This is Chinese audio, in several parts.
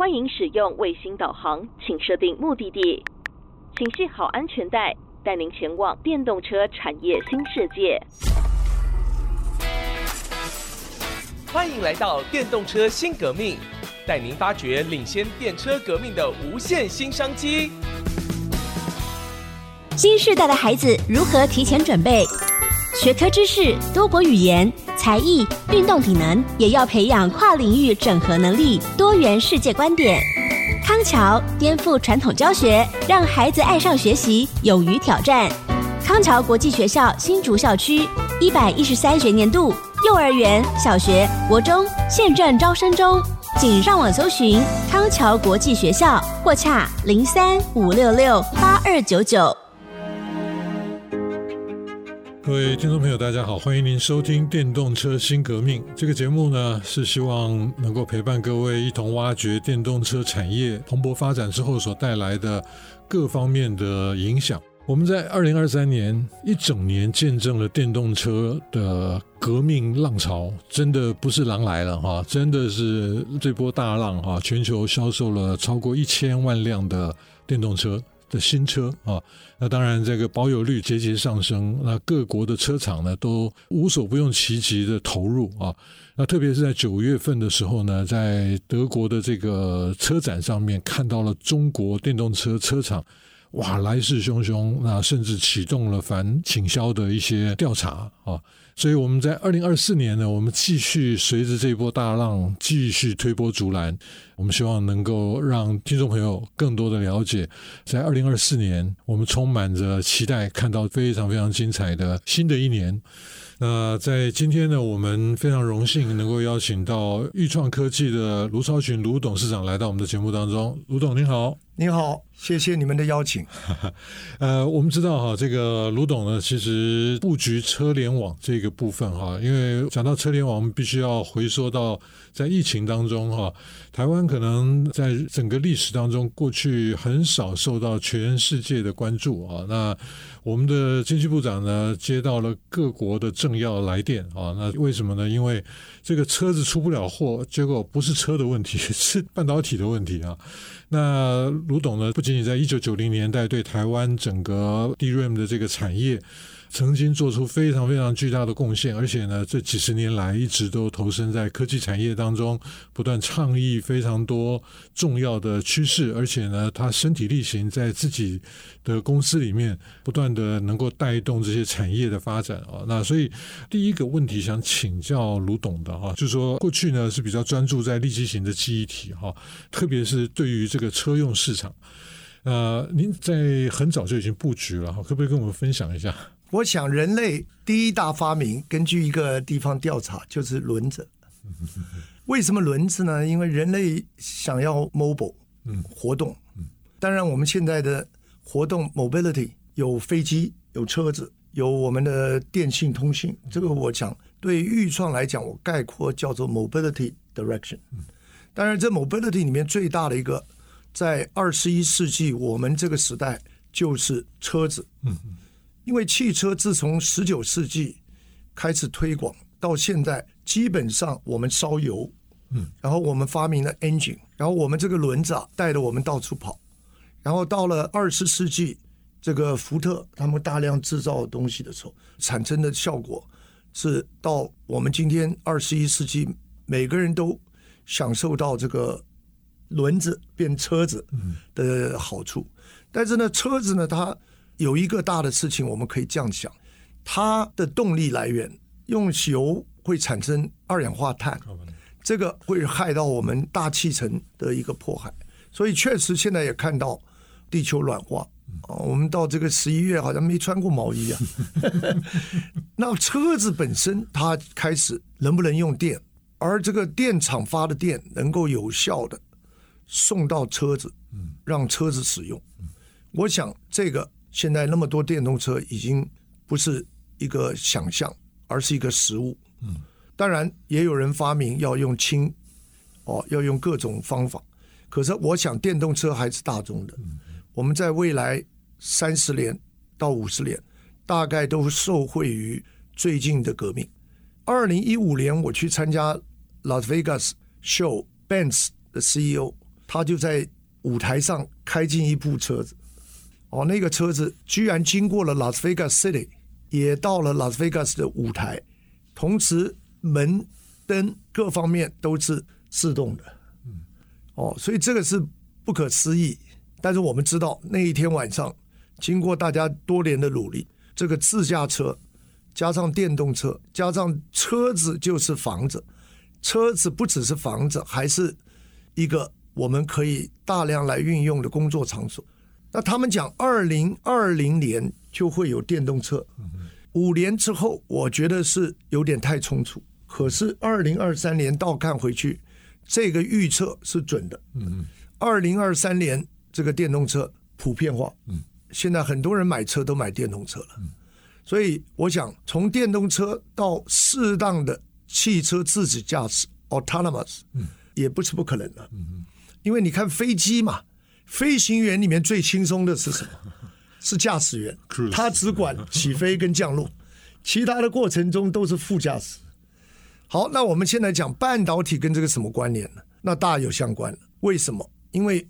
欢迎使用卫星导航，请设定目的地，请系好安全带，带您前往电动车产业新世界。欢迎来到电动车新革命，带您发掘领先电车革命的无限新商机。新时代的孩子如何提前准备？学科知识、多国语言、才艺、运动体能，也要培养跨领域整合能力、多元世界观点。康桥颠覆传统教学，让孩子爱上学习，勇于挑战。康桥国际学校新竹校区一百一十三学年度幼儿园、小学、国中现正招生中，请上网搜寻康桥国际学校，或洽零三五六六八二九九。各位听众朋友，大家好，欢迎您收听《电动车新革命》这个节目呢，是希望能够陪伴各位一同挖掘电动车产业蓬勃发展之后所带来的各方面的影响。我们在二零二三年一整年见证了电动车的革命浪潮，真的不是狼来了哈，真的是这波大浪哈，全球销售了超过一千万辆的电动车。的新车啊，那当然这个保有率节节上升，那各国的车厂呢都无所不用其极的投入啊，那特别是在九月份的时候呢，在德国的这个车展上面看到了中国电动车车厂，哇，来势汹汹，那甚至启动了反倾销的一些调查啊。所以我们在二零二四年呢，我们继续随着这一波大浪继续推波助澜。我们希望能够让听众朋友更多的了解，在二零二四年，我们充满着期待，看到非常非常精彩的新的一年。那在今天呢，我们非常荣幸能够邀请到豫创科技的卢超群卢董事长来到我们的节目当中。卢董您好，你好，谢谢你们的邀请。呃，我们知道哈，这个卢董呢，其实布局车联网这个部分哈，因为讲到车联网，我们必须要回溯到在疫情当中哈，台湾可能在整个历史当中，过去很少受到全世界的关注啊。那我们的经济部长呢，接到了各国的政要来电啊，那为什么呢？因为这个车子出不了货，结果不是车的问题，是半导体的问题啊。那卢董呢，不仅仅在一九九零年代对台湾整个 DRAM 的这个产业。曾经做出非常非常巨大的贡献，而且呢，这几十年来一直都投身在科技产业当中，不断倡议非常多重要的趋势，而且呢，他身体力行在自己的公司里面不断的能够带动这些产业的发展啊。那所以第一个问题想请教卢董的哈，就是说过去呢是比较专注在立基型的记忆体哈，特别是对于这个车用市场，呃，您在很早就已经布局了哈，可不可以跟我们分享一下？我想，人类第一大发明，根据一个地方调查，就是轮子。为什么轮子呢？因为人类想要 mobile，活动。当然，我们现在的活动 mobility 有飞机、有车子、有我们的电信通信。这个我讲，对预创来讲，我概括叫做 mobility direction。当然，这 mobility 里面最大的一个，在二十一世纪我们这个时代，就是车子。因为汽车自从十九世纪开始推广到现在，基本上我们烧油，嗯，然后我们发明了 engine，然后我们这个轮子啊带着我们到处跑，然后到了二十世纪，这个福特他们大量制造东西的时候，产生的效果是到我们今天二十一世纪，每个人都享受到这个轮子变车子的好处，但是呢，车子呢它。有一个大的事情，我们可以这样想，它的动力来源用油会产生二氧化碳，这个会害到我们大气层的一个迫害，所以确实现在也看到地球暖化啊。我们到这个十一月好像没穿过毛衣啊。那车子本身它开始能不能用电，而这个电厂发的电能够有效的送到车子，让车子使用，我想这个。现在那么多电动车已经不是一个想象，而是一个实物。嗯，当然也有人发明要用氢，哦，要用各种方法。可是我想电动车还是大众的。我们在未来三十年到五十年，大概都受惠于最近的革命。二零一五年我去参加 Las Vegas Show，Benz 的 CEO 他就在舞台上开进一部车子，哦，那个车子居然经过了拉斯维加斯 City，也到了拉斯维加斯的舞台，同时门灯各方面都是自动的，嗯哦，所以这个是不可思议。但是我们知道那一天晚上，经过大家多年的努力，这个自驾车加上电动车加上车子就是房子，车子不只是房子，还是一个我们可以大量来运用的工作场所。那他们讲二零二零年就会有电动车，五年之后我觉得是有点太匆促。可是二零二三年倒看回去，这个预测是准的。二零二三年。这个电动车普遍化，嗯，现在很多人买车都买电动车了，所以我想从电动车到适当的汽车自主驾驶 （autonomous），嗯，也不是不可能的，嗯，因为你看飞机嘛，飞行员里面最轻松的是什么？是驾驶员，他只管起飞跟降落，其他的过程中都是副驾驶。好，那我们现在讲半导体跟这个什么关联呢？那大有相关。为什么？因为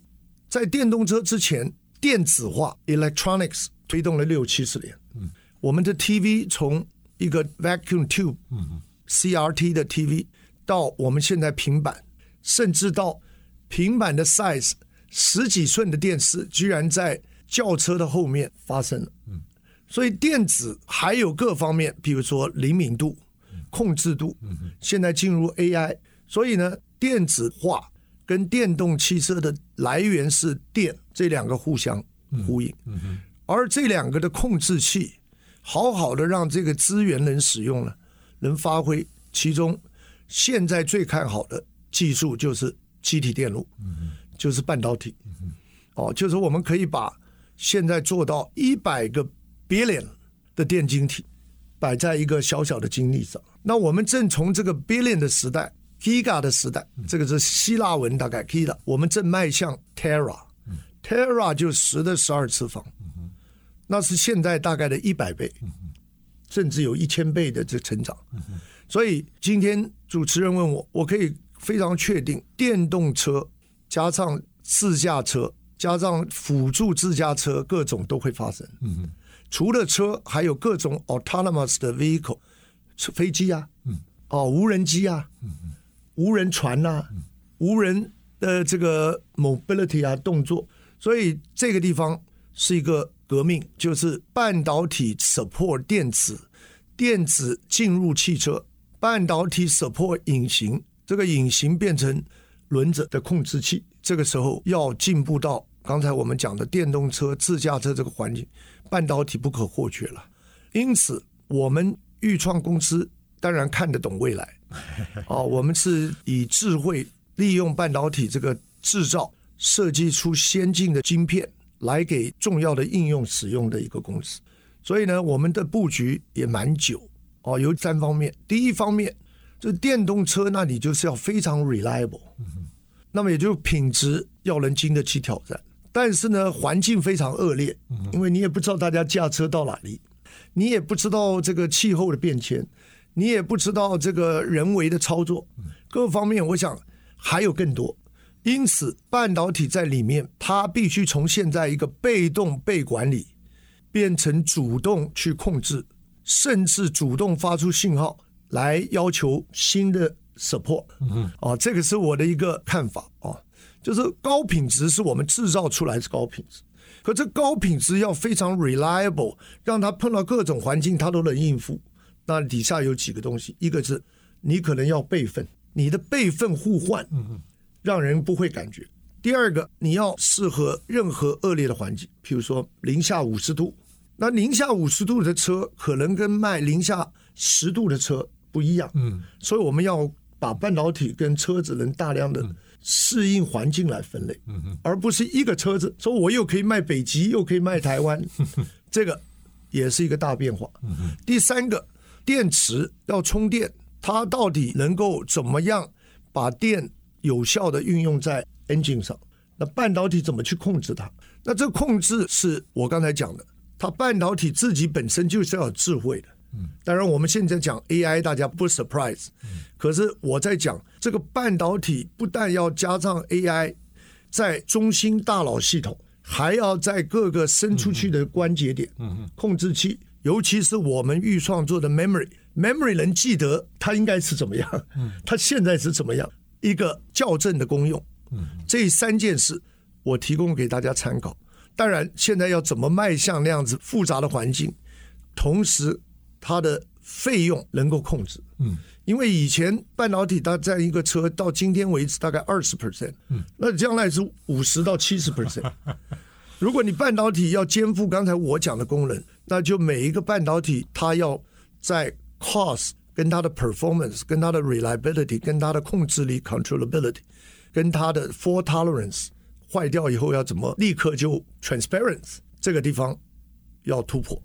在电动车之前，电子化 （electronics） 推动了六七十年。嗯，我们的 TV 从一个 vacuum tube，嗯，CRT 的 TV，到我们现在平板，甚至到平板的 size 十几寸的电视，居然在轿车的后面发生了。嗯，所以电子还有各方面，比如说灵敏度、控制度，现在进入 AI，所以呢，电子化。跟电动汽车的来源是电，这两个互相呼应，而这两个的控制器，好好的让这个资源能使用了，能发挥。其中，现在最看好的技术就是机体电路，就是半导体。哦，就是我们可以把现在做到一百个 billion 的电晶体摆在一个小小的晶粒上。那我们正从这个 billion 的时代。Giga 的时代，这个是希腊文，大概 Giga。我们正迈向 Tera，Tera 就十的十二次方，那是现在大概的一百倍，甚至有一千倍的这成长。所以今天主持人问我，我可以非常确定，电动车加上自驾车加上辅助自驾车，各种都会发生。除了车，还有各种 autonomous 的 vehicle，飞机啊，哦，无人机啊。无人船呐、啊，无人的这个 mobility 啊动作，所以这个地方是一个革命，就是半导体 support 电子，电子进入汽车，半导体 support 隐形，这个隐形变成轮子的控制器。这个时候要进步到刚才我们讲的电动车、自驾车这个环境，半导体不可或缺了。因此，我们预创公司当然看得懂未来。哦，我们是以智慧利用半导体这个制造，设计出先进的晶片来给重要的应用使用的一个公司。所以呢，我们的布局也蛮久哦，有三方面。第一方面，就电动车，那你就是要非常 reliable，那么也就品质要能经得起挑战。但是呢，环境非常恶劣，因为你也不知道大家驾车到哪里，你也不知道这个气候的变迁。你也不知道这个人为的操作，各方面我想还有更多，因此半导体在里面，它必须从现在一个被动被管理，变成主动去控制，甚至主动发出信号来要求新的 support。嗯，啊，这个是我的一个看法啊，就是高品质是我们制造出来是高品质，可这高品质要非常 reliable，让它碰到各种环境它都能应付。那底下有几个东西，一个是你可能要备份，你的备份互换，让人不会感觉。第二个，你要适合任何恶劣的环境，譬如说零下五十度，那零下五十度的车可能跟卖零下十度的车不一样。嗯，所以我们要把半导体跟车子能大量的适应环境来分类，嗯而不是一个车子说我又可以卖北极，又可以卖台湾，这个也是一个大变化。第三个。电池要充电，它到底能够怎么样把电有效的运用在 engine 上？那半导体怎么去控制它？那这控制是我刚才讲的，它半导体自己本身就是要有智慧的。嗯，当然我们现在讲 AI，大家不 surprise。可是我在讲这个半导体，不但要加上 AI，在中心大脑系统，还要在各个伸出去的关节点，控制器，尤其是我们预创作的 memory，memory 能记得它应该是怎么样，它现在是怎么样，一个校正的功用。这三件事我提供给大家参考。当然，现在要怎么迈向那样子复杂的环境，同时它的费用能够控制。嗯，因为以前半导体它在一个车到今天为止大概二十 percent，嗯，那将来是五十到七十 percent。如果你半导体要肩负刚才我讲的功能，那就每一个半导体它要在 cost 跟它的 performance、跟它的 reliability、跟它的控制力 controllability、跟它的 fault tolerance。坏掉以后要怎么立刻就 transparency 这个地方要突破。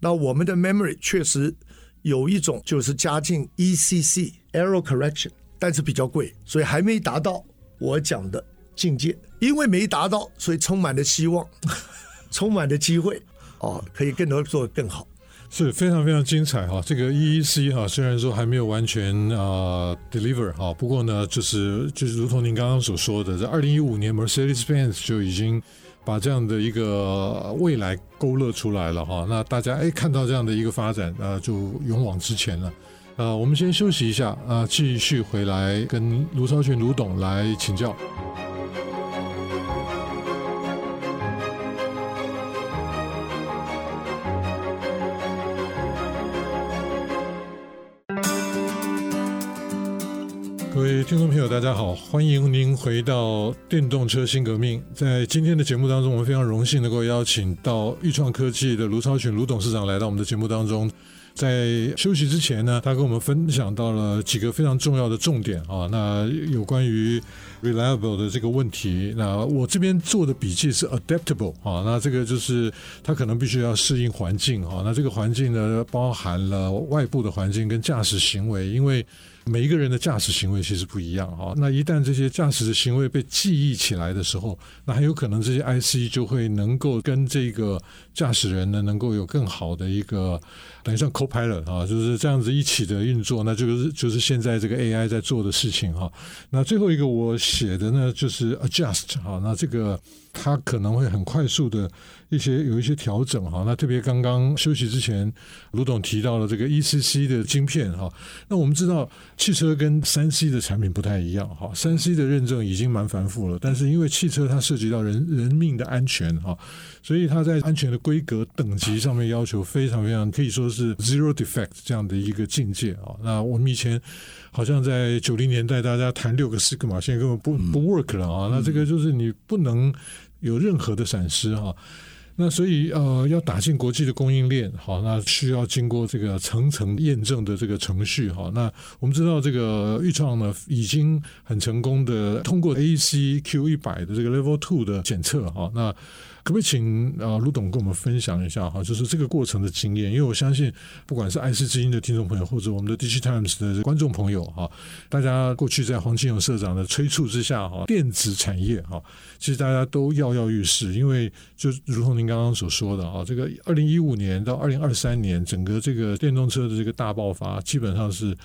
那我们的 memory 确实有一种就是加进 ECC error correction，但是比较贵，所以还没达到我讲的境界。因为没达到，所以充满了希望，充满了机会，哦，可以更多做得更好。是非常非常精彩哈，这个 EEC 哈，虽然说还没有完全啊 deliver 哈，不过呢，就是就是如同您刚刚所说的，在二零一五年 Mercedes-Benz 就已经把这样的一个未来勾勒出来了哈。那大家哎看到这样的一个发展啊，就勇往直前了。啊，我们先休息一下啊，继续回来跟卢超群卢董来请教。听众朋友，大家好，欢迎您回到电动车新革命。在今天的节目当中，我们非常荣幸能够邀请到钰创科技的卢超群卢董事长来到我们的节目当中。在休息之前呢，他跟我们分享到了几个非常重要的重点啊，那有关于 reliable 的这个问题。那我这边做的笔记是 adaptable 啊，那这个就是他可能必须要适应环境啊。那这个环境呢，包含了外部的环境跟驾驶行为，因为。每一个人的驾驶行为其实不一样哈，那一旦这些驾驶的行为被记忆起来的时候，那很有可能这些 IC 就会能够跟这个驾驶人呢，能够有更好的一个等于像 co-pilot 啊，就是这样子一起的运作，那就是就是现在这个 AI 在做的事情哈。那最后一个我写的呢，就是 adjust 哈，那这个它可能会很快速的。一些有一些调整哈，那特别刚刚休息之前，卢董提到了这个 ECC 的晶片哈。那我们知道汽车跟三 C 的产品不太一样哈，三 C 的认证已经蛮繁复了，但是因为汽车它涉及到人人命的安全哈，所以它在安全的规格等级上面要求非常非常可以说是 zero defect 这样的一个境界啊。那我们以前好像在九零年代大家谈六个 Sigma，现在根本不不 work 了啊。那这个就是你不能有任何的闪失哈。那所以呃，要打进国际的供应链，好，那需要经过这个层层验证的这个程序，哈。那我们知道这个预创呢，已经很成功的通过 A C Q 一百的这个 Level Two 的检测，哈。那可不可以请啊卢董跟我们分享一下哈，就是这个过程的经验？因为我相信，不管是爱思之音的听众朋友，或者我们的 DigiTimes 的观众朋友哈，大家过去在黄金勇社长的催促之下哈，电子产业哈，其实大家都跃跃欲试，因为就如同您刚刚所说的啊，这个二零一五年到二零二三年，整个这个电动车的这个大爆发，基本上是。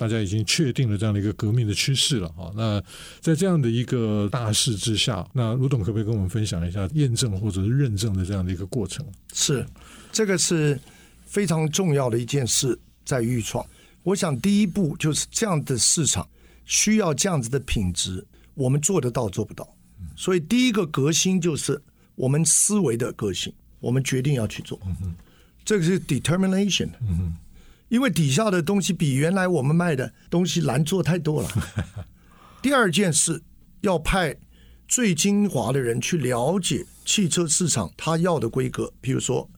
大家已经确定了这样的一个革命的趋势了哈。那在这样的一个大势之下，那卢董可不可以跟我们分享一下验证或者是认证的这样的一个过程？是，这个是非常重要的一件事，在预创。我想第一步就是这样的市场需要这样子的品质，我们做得到做不到。所以第一个革新就是我们思维的革新，我们决定要去做。这个是 determination。因为底下的东西比原来我们卖的东西难做太多了。第二件事，要派最精华的人去了解汽车市场他要的规格，比如说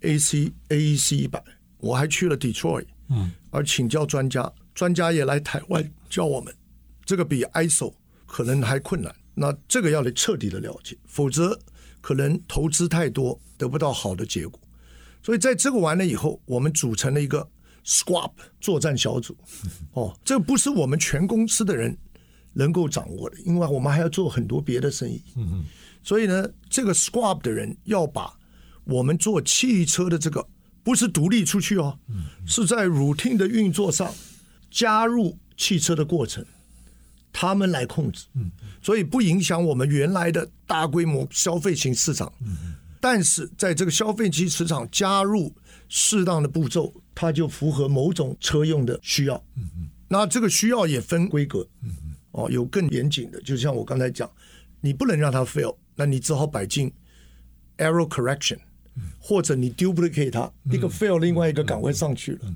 AC AEC 一百，我还去了 Detroit，嗯，而请教专家，专家也来台湾教我们，这个比 ISO 可能还困难。那这个要得彻底的了解，否则可能投资太多得不到好的结果。所以在这个完了以后，我们组成了一个。Squad 作战小组，哦，这不是我们全公司的人能够掌握的，因为我们还要做很多别的生意。所以呢，这个 Squad 的人要把我们做汽车的这个不是独立出去哦，是在 routine 的运作上加入汽车的过程，他们来控制，所以不影响我们原来的大规模消费型市场。但是在这个消费级市场加入适当的步骤，它就符合某种车用的需要。那这个需要也分规格，哦，有更严谨的，就像我刚才讲，你不能让它 fail，那你只好摆进 error correction，或者你 duplicate 它，一个 fail，另外一个岗位上去了。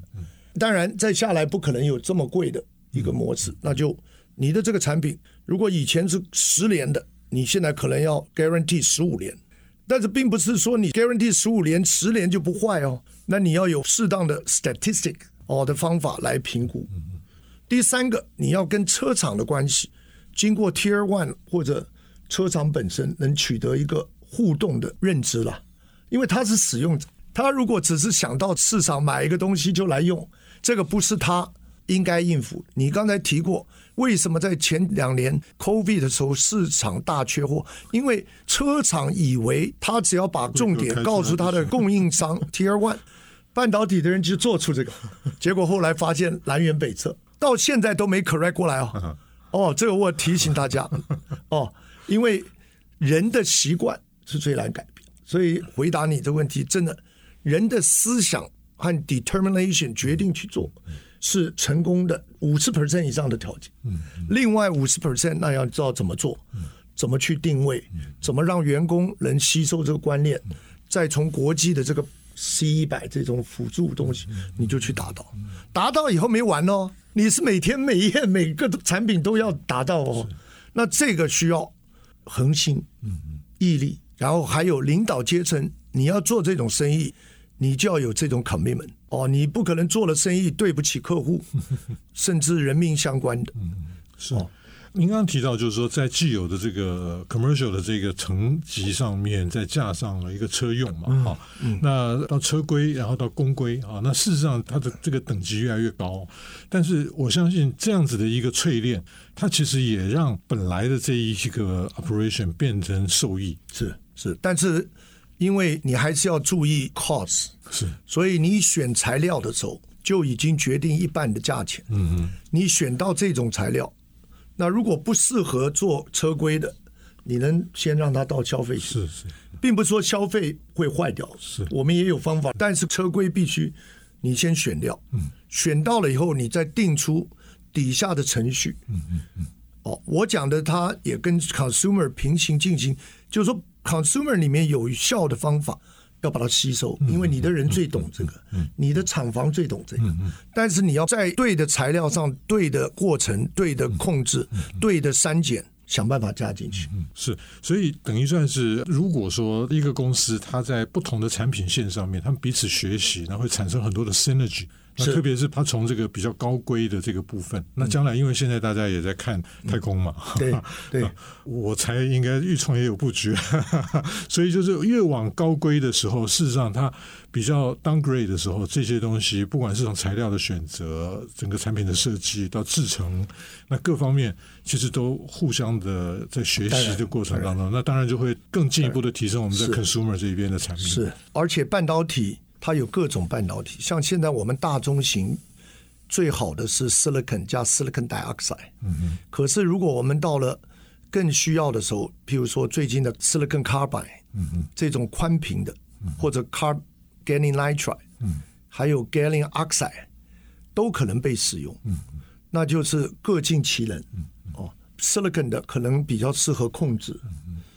当然，再下来不可能有这么贵的一个模式，那就。你的这个产品，如果以前是十年的，你现在可能要 guarantee 十五年，但是并不是说你 guarantee 十五年，十年就不坏哦。那你要有适当的 statistic 哦的方法来评估。第三个，你要跟车厂的关系，经过 Tier One 或者车厂本身能取得一个互动的认知了，因为他是使用者，他如果只是想到市场买一个东西就来用，这个不是他应该应付。你刚才提过。为什么在前两年 COVID 的时候市场大缺货？因为车厂以为他只要把重点告诉他的供应商 Tier One 半导体的人就做出这个，结果后来发现南辕北辙，到现在都没 correct 过来哦。哦，这个我提醒大家 哦，因为人的习惯是最难改变，所以回答你的问题，真的人的思想和 determination 决定去做。是成功的五十 percent 以上的条件，另外五十 percent 那要知道怎么做，怎么去定位，怎么让员工能吸收这个观念，再从国际的这个 C 一百这种辅助东西，你就去达到，达到以后没完哦，你是每天每夜每个产品都要达到哦，那这个需要恒心、毅力，然后还有领导阶层，你要做这种生意。你就要有这种 commitment 哦，你不可能做了生意对不起客户，甚至人命相关的。嗯，是。哦您刚刚提到，就是说在既有的这个 commercial 的这个层级上面，再架上了一个车用嘛，哈、嗯嗯，那到车规，然后到公规啊，那事实上它的这个等级越来越高。但是我相信这样子的一个淬炼，它其实也让本来的这一个 operation 变成受益。是是，但是。因为你还是要注意 cost，是，所以你选材料的时候就已经决定一半的价钱。嗯嗯，你选到这种材料，那如果不适合做车规的，你能先让它到消费。是是，并不是说消费会坏掉，是我们也有方法，但是车规必须你先选掉。嗯，选到了以后，你再定出底下的程序。嗯嗯嗯。哦，我讲的它也跟 consumer 平行进行，就是说。Consumer 里面有效的方法，要把它吸收，因为你的人最懂这个，你的厂房最懂这个。但是你要在对的材料上、对的过程、对的控制、对的删减，想办法加进去。是，所以等于算是，如果说一个公司它在不同的产品线上面，他们彼此学习，然后会产生很多的 synergy。那特别是它从这个比较高规的这个部分，那将来因为现在大家也在看太空嘛，对对，我才应该预创也有布局，所以就是越往高规的时候，事实上它比较 downgrade 的时候，这些东西不管是从材料的选择、整个产品的设计到制成，那各方面其实都互相的在学习的过程当中，那当然就会更进一步的提升我们在 consumer 这一边的产品。是，而且半导体。它有各种半导体，像现在我们大中型最好的是 silicon 加 silicon dioxide。嗯。可是如果我们到了更需要的时候，譬如说最近的 silicon carbide，嗯，这种宽屏的，或者 car gallium nitride，嗯，还有 gallium oxide，都可能被使用。嗯。那就是各尽其能。哦，silicon 的可能比较适合控制，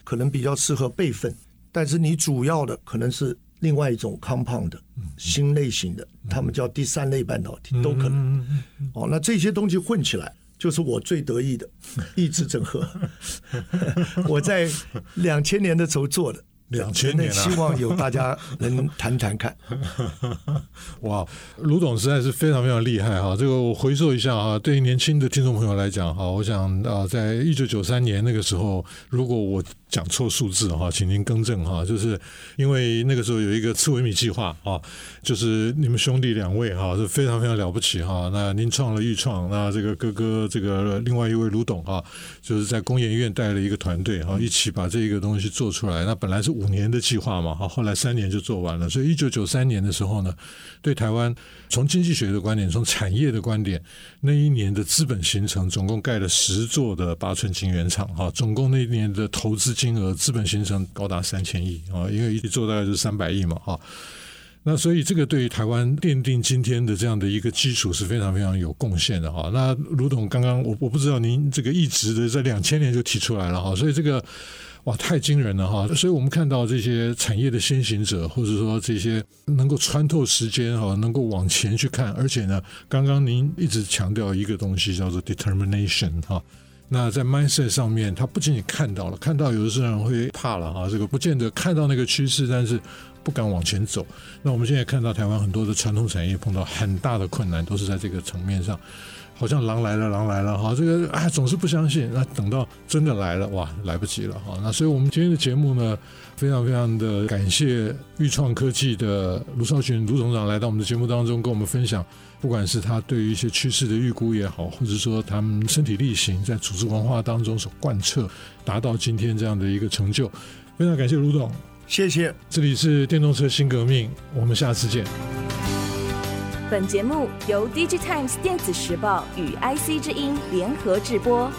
可能比较适合备份，但是你主要的可能是。另外一种 compound 的新类型的，他们叫第三类半导体，都可能。哦，那这些东西混起来，就是我最得意的 意志整合。我在两千年的时候做的。两千年了，希望有大家能谈谈看。哇，卢总实在是非常非常厉害哈！这个我回溯一下啊，对于年轻的听众朋友来讲哈，我想啊，在一九九三年那个时候，如果我讲错数字哈，请您更正哈。就是因为那个时候有一个刺苇米计划啊，就是你们兄弟两位哈是非常非常了不起哈。那您创了钰创，那这个哥哥这个另外一位卢董啊，就是在工研院带了一个团队哈，一起把这个东西做出来。那本来是五年的计划嘛哈，后来三年就做完了。所以一九九三年的时候呢，对台湾从经济学的观点，从产业的观点，那一年的资本形成总共盖了十座的八寸晶圆厂哈，总共那一年的投资金额资本形成高达三千亿啊，因为一做大概就是三百亿嘛哈。那所以这个对于台湾奠定今天的这样的一个基础是非常非常有贡献的哈。那卢董刚刚我我不知道您这个一直的在两千年就提出来了哈，所以这个。哇，太惊人了哈！所以我们看到这些产业的先行者，或者说这些能够穿透时间哈，能够往前去看，而且呢，刚刚您一直强调一个东西叫做 determination 哈。那在 mindset 上面，他不仅仅看到了，看到有的时候人会怕了啊，这个不见得看到那个趋势，但是不敢往前走。那我们现在看到台湾很多的传统产业碰到很大的困难，都是在这个层面上。好像狼来了，狼来了哈！这个啊，总是不相信。那等到真的来了，哇，来不及了哈！那所以我们今天的节目呢，非常非常的感谢钰创科技的卢少群卢总长来到我们的节目当中，跟我们分享，不管是他对于一些趋势的预估也好，或者说他们身体力行在组织文化当中所贯彻，达到今天这样的一个成就。非常感谢卢总，谢谢。这里是电动车新革命，我们下次见。本节目由 DigiTimes 电子时报与 IC 之音联合制播。